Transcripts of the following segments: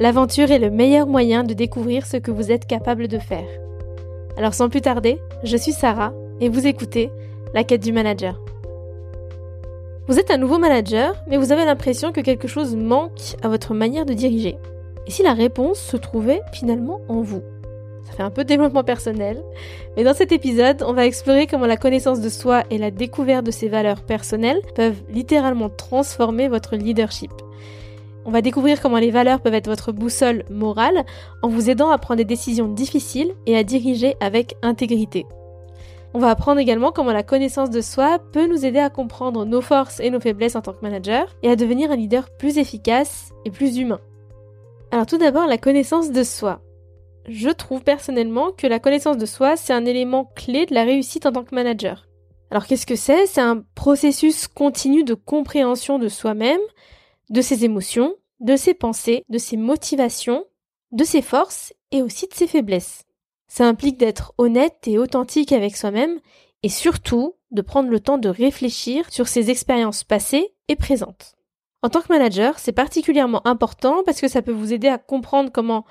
L'aventure est le meilleur moyen de découvrir ce que vous êtes capable de faire. Alors sans plus tarder, je suis Sarah et vous écoutez La quête du manager. Vous êtes un nouveau manager, mais vous avez l'impression que quelque chose manque à votre manière de diriger. Et si la réponse se trouvait finalement en vous? Ça fait un peu développement personnel, mais dans cet épisode, on va explorer comment la connaissance de soi et la découverte de ses valeurs personnelles peuvent littéralement transformer votre leadership. On va découvrir comment les valeurs peuvent être votre boussole morale en vous aidant à prendre des décisions difficiles et à diriger avec intégrité. On va apprendre également comment la connaissance de soi peut nous aider à comprendre nos forces et nos faiblesses en tant que manager et à devenir un leader plus efficace et plus humain. Alors tout d'abord, la connaissance de soi. Je trouve personnellement que la connaissance de soi, c'est un élément clé de la réussite en tant que manager. Alors qu'est-ce que c'est? C'est un processus continu de compréhension de soi-même, de ses émotions, de ses pensées, de ses motivations, de ses forces et aussi de ses faiblesses. Ça implique d'être honnête et authentique avec soi-même et surtout de prendre le temps de réfléchir sur ses expériences passées et présentes. En tant que manager, c'est particulièrement important parce que ça peut vous aider à comprendre comment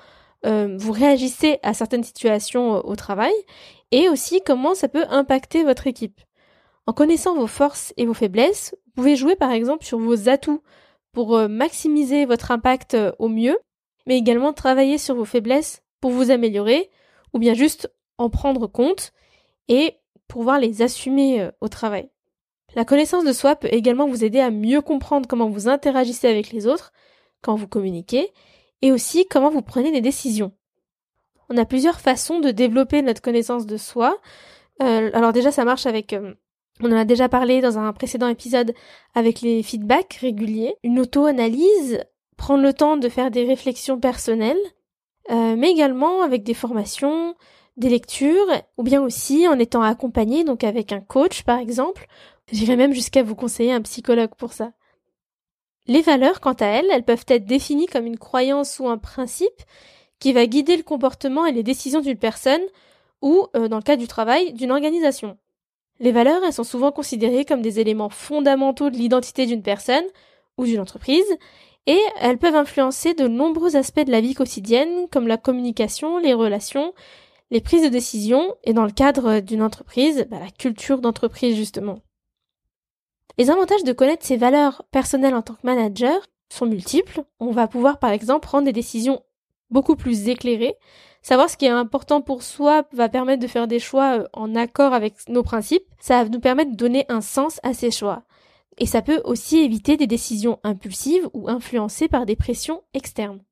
euh, vous réagissez à certaines situations au travail et aussi comment ça peut impacter votre équipe. En connaissant vos forces et vos faiblesses, vous pouvez jouer par exemple sur vos atouts pour euh, maximiser votre impact au mieux, mais également travailler sur vos faiblesses pour vous améliorer ou bien juste en prendre compte et pouvoir les assumer au travail. La connaissance de soi peut également vous aider à mieux comprendre comment vous interagissez avec les autres, quand vous communiquez, et aussi comment vous prenez des décisions. On a plusieurs façons de développer notre connaissance de soi. Euh, alors déjà, ça marche avec... Euh, on en a déjà parlé dans un précédent épisode avec les feedbacks réguliers, une auto-analyse, prendre le temps de faire des réflexions personnelles, euh, mais également avec des formations, des lectures, ou bien aussi en étant accompagné, donc avec un coach par exemple, J'irai même jusqu'à vous conseiller un psychologue pour ça. Les valeurs, quant à elles, elles peuvent être définies comme une croyance ou un principe qui va guider le comportement et les décisions d'une personne ou, euh, dans le cas du travail, d'une organisation. Les valeurs, elles sont souvent considérées comme des éléments fondamentaux de l'identité d'une personne ou d'une entreprise, et elles peuvent influencer de nombreux aspects de la vie quotidienne, comme la communication, les relations, les prises de décision, et dans le cadre d'une entreprise, bah, la culture d'entreprise justement. Les avantages de connaître ses valeurs personnelles en tant que manager sont multiples. On va pouvoir par exemple prendre des décisions beaucoup plus éclairées. Savoir ce qui est important pour soi va permettre de faire des choix euh, en accord avec nos principes. Ça va nous permettre de donner un sens à ces choix. Et ça peut aussi éviter des décisions impulsives ou influencées par des pressions externes.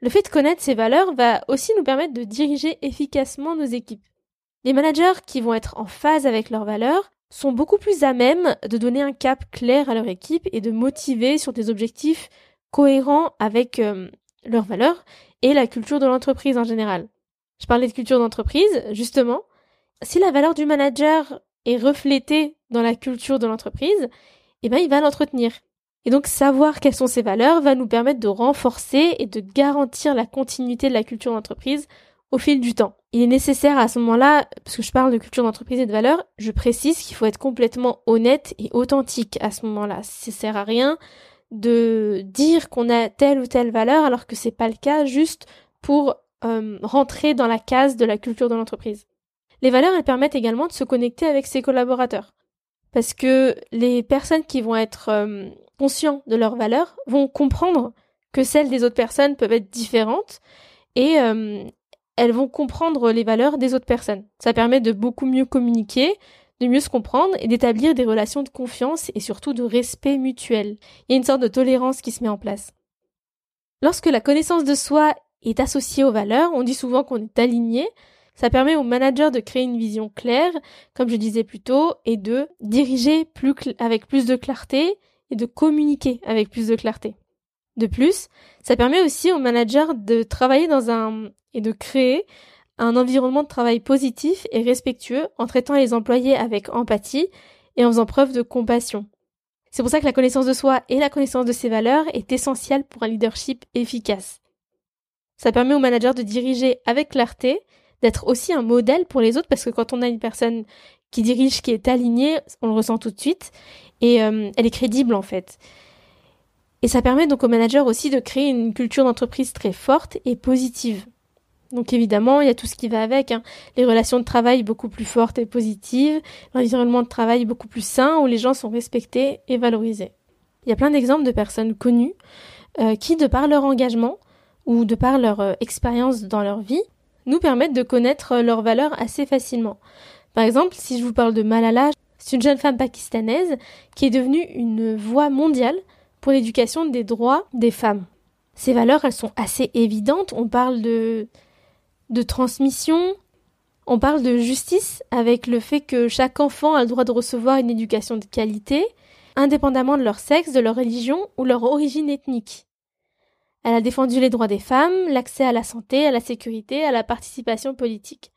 Le fait de connaître ces valeurs va aussi nous permettre de diriger efficacement nos équipes. Les managers qui vont être en phase avec leurs valeurs sont beaucoup plus à même de donner un cap clair à leur équipe et de motiver sur des objectifs cohérents avec euh, leurs valeurs et la culture de l'entreprise en général. Je parlais de culture d'entreprise, justement. Si la valeur du manager est reflétée dans la culture de l'entreprise, eh ben, il va l'entretenir. Et donc, savoir quelles sont ces valeurs va nous permettre de renforcer et de garantir la continuité de la culture d'entreprise au fil du temps. Il est nécessaire à ce moment-là, parce que je parle de culture d'entreprise et de valeur, je précise qu'il faut être complètement honnête et authentique à ce moment-là. Ça sert à rien de dire qu'on a telle ou telle valeur alors que c'est pas le cas juste pour euh, rentrer dans la case de la culture de l'entreprise. Les valeurs, elles permettent également de se connecter avec ses collaborateurs. Parce que les personnes qui vont être euh, conscients de leurs valeurs vont comprendre que celles des autres personnes peuvent être différentes et, euh, elles vont comprendre les valeurs des autres personnes. Ça permet de beaucoup mieux communiquer, de mieux se comprendre et d'établir des relations de confiance et surtout de respect mutuel. Il y a une sorte de tolérance qui se met en place. Lorsque la connaissance de soi est associée aux valeurs, on dit souvent qu'on est aligné. Ça permet au manager de créer une vision claire, comme je disais plus tôt, et de diriger avec plus de clarté et de communiquer avec plus de clarté. De plus, ça permet aussi au manager de travailler dans un et de créer un environnement de travail positif et respectueux en traitant les employés avec empathie et en faisant preuve de compassion. C'est pour ça que la connaissance de soi et la connaissance de ses valeurs est essentielle pour un leadership efficace. Ça permet au manager de diriger avec clarté, d'être aussi un modèle pour les autres parce que quand on a une personne qui dirige, qui est alignée, on le ressent tout de suite et euh, elle est crédible en fait. Et ça permet donc aux managers aussi de créer une culture d'entreprise très forte et positive. Donc évidemment, il y a tout ce qui va avec, hein. les relations de travail beaucoup plus fortes et positives, l'environnement de travail beaucoup plus sain où les gens sont respectés et valorisés. Il y a plein d'exemples de personnes connues euh, qui, de par leur engagement ou de par leur euh, expérience dans leur vie, nous permettent de connaître euh, leurs valeurs assez facilement. Par exemple, si je vous parle de Malala, c'est une jeune femme pakistanaise qui est devenue une voix mondiale pour l'éducation des droits des femmes. Ces valeurs, elles sont assez évidentes. On parle de, de transmission, on parle de justice avec le fait que chaque enfant a le droit de recevoir une éducation de qualité, indépendamment de leur sexe, de leur religion ou leur origine ethnique. Elle a défendu les droits des femmes, l'accès à la santé, à la sécurité, à la participation politique.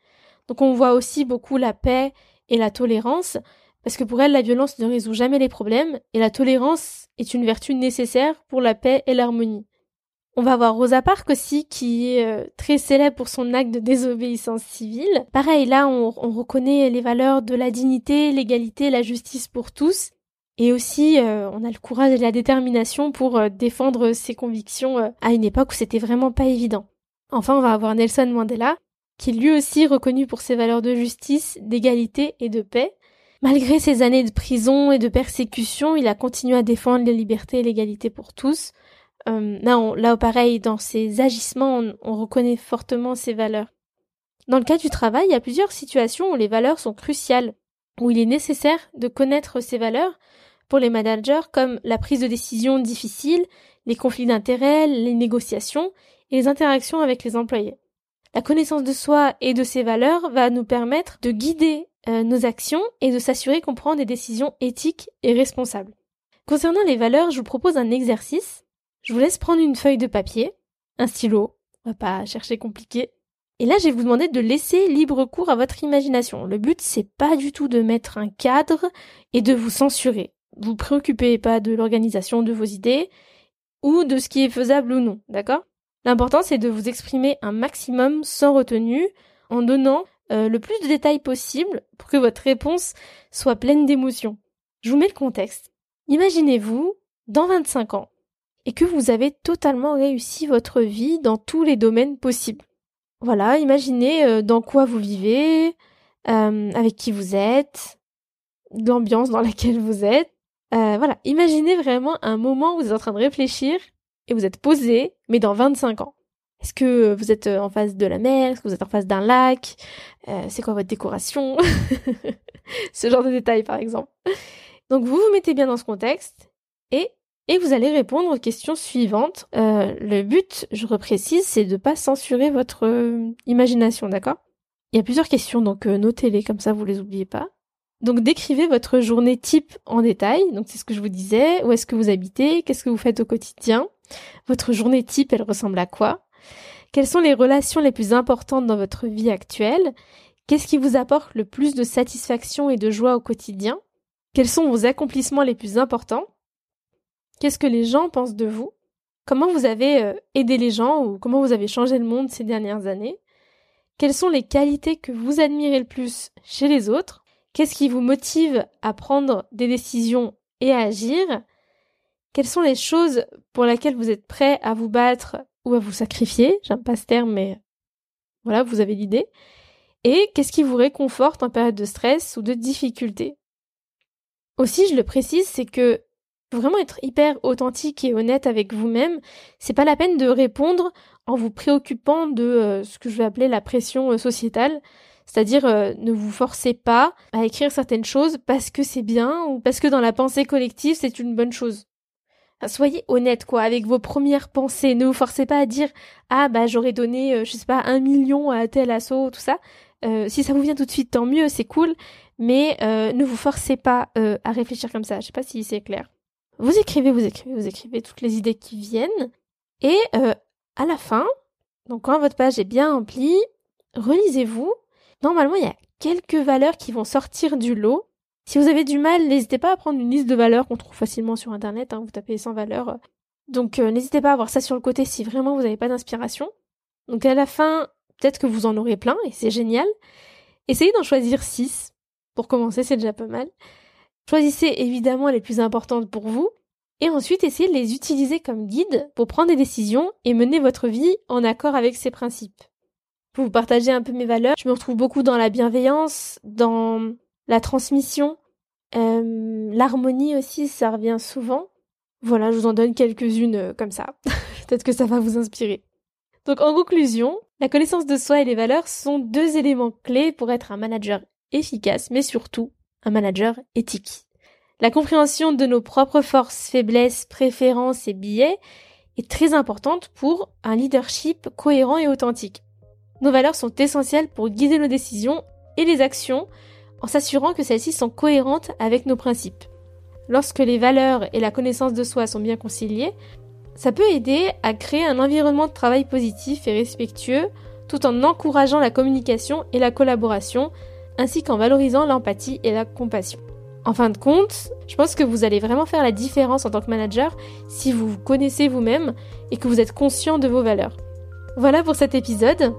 Donc on voit aussi beaucoup la paix et la tolérance, parce que pour elle, la violence ne résout jamais les problèmes, et la tolérance est une vertu nécessaire pour la paix et l'harmonie. On va voir Rosa Parks aussi, qui est euh, très célèbre pour son acte de désobéissance civile. Pareil, là, on, reconnaît les valeurs de la dignité, l'égalité, la justice pour tous. Et aussi, euh, on a le courage et la détermination pour euh, défendre ses convictions à une époque où c'était vraiment pas évident. Enfin, on va avoir Nelson Mandela, qui est lui aussi reconnu pour ses valeurs de justice, d'égalité et de paix. Malgré ses années de prison et de persécution, il a continué à défendre les libertés et l'égalité pour tous. Euh, là, là, pareil, dans ses agissements, on, reconnaît fortement ses valeurs. Dans le cas du travail, il y a plusieurs situations où les valeurs sont cruciales, où il est nécessaire de connaître ces valeurs pour les managers comme la prise de décision difficile, les conflits d'intérêts, les négociations et les interactions avec les employés. La connaissance de soi et de ses valeurs va nous permettre de guider euh, nos actions et de s'assurer qu'on prend des décisions éthiques et responsables. Concernant les valeurs, je vous propose un exercice. Je vous laisse prendre une feuille de papier, un stylo, on va pas chercher compliqué. Et là, je vais vous demander de laisser libre cours à votre imagination. Le but, c'est pas du tout de mettre un cadre et de vous censurer. Vous préoccupez pas de l'organisation de vos idées ou de ce qui est faisable ou non, d'accord? L'important, c'est de vous exprimer un maximum sans retenue en donnant euh, le plus de détails possible pour que votre réponse soit pleine d'émotions. Je vous mets le contexte. Imaginez-vous dans 25 ans et que vous avez totalement réussi votre vie dans tous les domaines possibles. Voilà, imaginez euh, dans quoi vous vivez, euh, avec qui vous êtes, l'ambiance dans laquelle vous êtes. voilà, imaginez vraiment un moment où vous êtes en train de réfléchir et vous êtes posé, mais dans 25 ans. Est-ce que vous êtes euh, en face de la mer? Est-ce que vous êtes en face d'un lac? Euh, C'est quoi votre décoration? Ce genre de détails, par exemple. Donc vous vous mettez bien dans ce contexte et, et vous allez répondre aux questions suivantes. Euh, le but, je reprécise, c'est de pas censurer votre euh, imagination, d'accord? Il y a plusieurs questions, donc euh, notez-les comme ça, vous les oubliez pas. Donc décrivez votre journée type en détail. Donc c'est ce que je vous disais. Où est-ce que vous habitez? Qu'est-ce que vous faites au quotidien? Votre journée type, elle ressemble à quoi? Quelles sont les relations les plus importantes dans votre vie actuelle? Qu'est-ce qui vous apporte le plus de satisfaction et de joie au quotidien? Quels sont vos accomplissements les plus importants? Qu'est-ce que les gens pensent de vous? Comment vous avez euh, aidé les gens ou comment vous avez changé le monde ces dernières années? Quelles sont les qualités que vous admirez le plus chez les autres? Qu'est-ce qui vous motive à prendre des décisions et à agir? Quelles sont les choses pour lesquelles vous êtes prêt à vous battre ou à vous sacrifier, j'aime pas ce terme, mais voilà, vous avez l'idée. Et qu'est-ce qui vous réconforte en période de stress ou de difficulté? Aussi, je le précise, c'est que faut vraiment être hyper authentique et honnête avec vous-même. C'est pas la peine de répondre en vous préoccupant de euh, ce que je vais appeler la pression euh, sociétale. C'est-à-dire, euh, ne vous forcez pas à écrire certaines choses parce que c'est bien ou parce que dans la pensée collective, c'est une bonne chose soyez honnête quoi avec vos premières pensées. Ne vous forcez pas à dire ah bah j'aurais donné je sais pas un million à tel assaut tout ça. Si ça vous vient tout de suite tant mieux c'est cool. Mais ne vous forcez pas à réfléchir comme ça. Je sais pas si c'est clair. Vous écrivez, vous écrivez, vous écrivez toutes les idées qui viennent et à la fin, donc quand votre page est bien remplie, relisez-vous. Normalement il y a quelques valeurs qui vont sortir du lot si vous avez du mal, n'hésitez pas à prendre une liste de valeurs qu'on trouve facilement sur internet, hein, vous tapez 100 valeurs. Donc euh, n'hésitez pas à avoir ça sur le côté si vraiment vous n'avez pas d'inspiration. Donc à la fin, peut-être que vous en aurez plein et c'est génial. Essayez d'en choisir 6. Pour commencer, c'est déjà pas mal. Choisissez évidemment les plus importantes pour vous et ensuite essayez de les utiliser comme guide pour prendre des décisions et mener votre vie en accord avec ces principes. Pour vous partager un peu mes valeurs, je me retrouve beaucoup dans la bienveillance, dans la transmission, euh, l'harmonie aussi, ça revient souvent. Voilà, je vous en donne quelques-unes euh, comme ça. Peut-être que ça va vous inspirer. Donc en conclusion, la connaissance de soi et les valeurs sont deux éléments clés pour être un manager efficace, mais surtout un manager éthique. La compréhension de nos propres forces, faiblesses, préférences et biais est très importante pour un leadership cohérent et authentique. Nos valeurs sont essentielles pour guider nos décisions et les actions en s'assurant que celles-ci sont cohérentes avec nos principes. Lorsque les valeurs et la connaissance de soi sont bien conciliées, ça peut aider à créer un environnement de travail positif et respectueux tout en encourageant la communication et la collaboration ainsi qu'en valorisant l'empathie et la compassion. En fin de compte, je pense que vous allez vraiment faire la différence en tant que manager si vous connaissez vous-même et que vous êtes conscient de vos valeurs. Voilà pour cet épisode.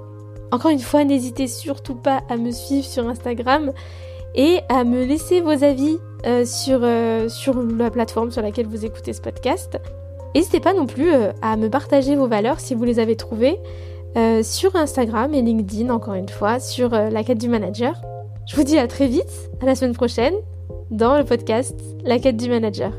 Encore une fois, n'hésitez surtout pas à me suivre sur Instagram et à me laisser vos avis euh, sur, euh, sur la plateforme sur laquelle vous écoutez ce podcast. N'hésitez pas non plus euh, à me partager vos valeurs si vous les avez trouvées sur Instagram et LinkedIn, encore une fois, sur la quête du manager. Je vous dis à très vite, à la semaine prochaine dans le podcast La quête du manager.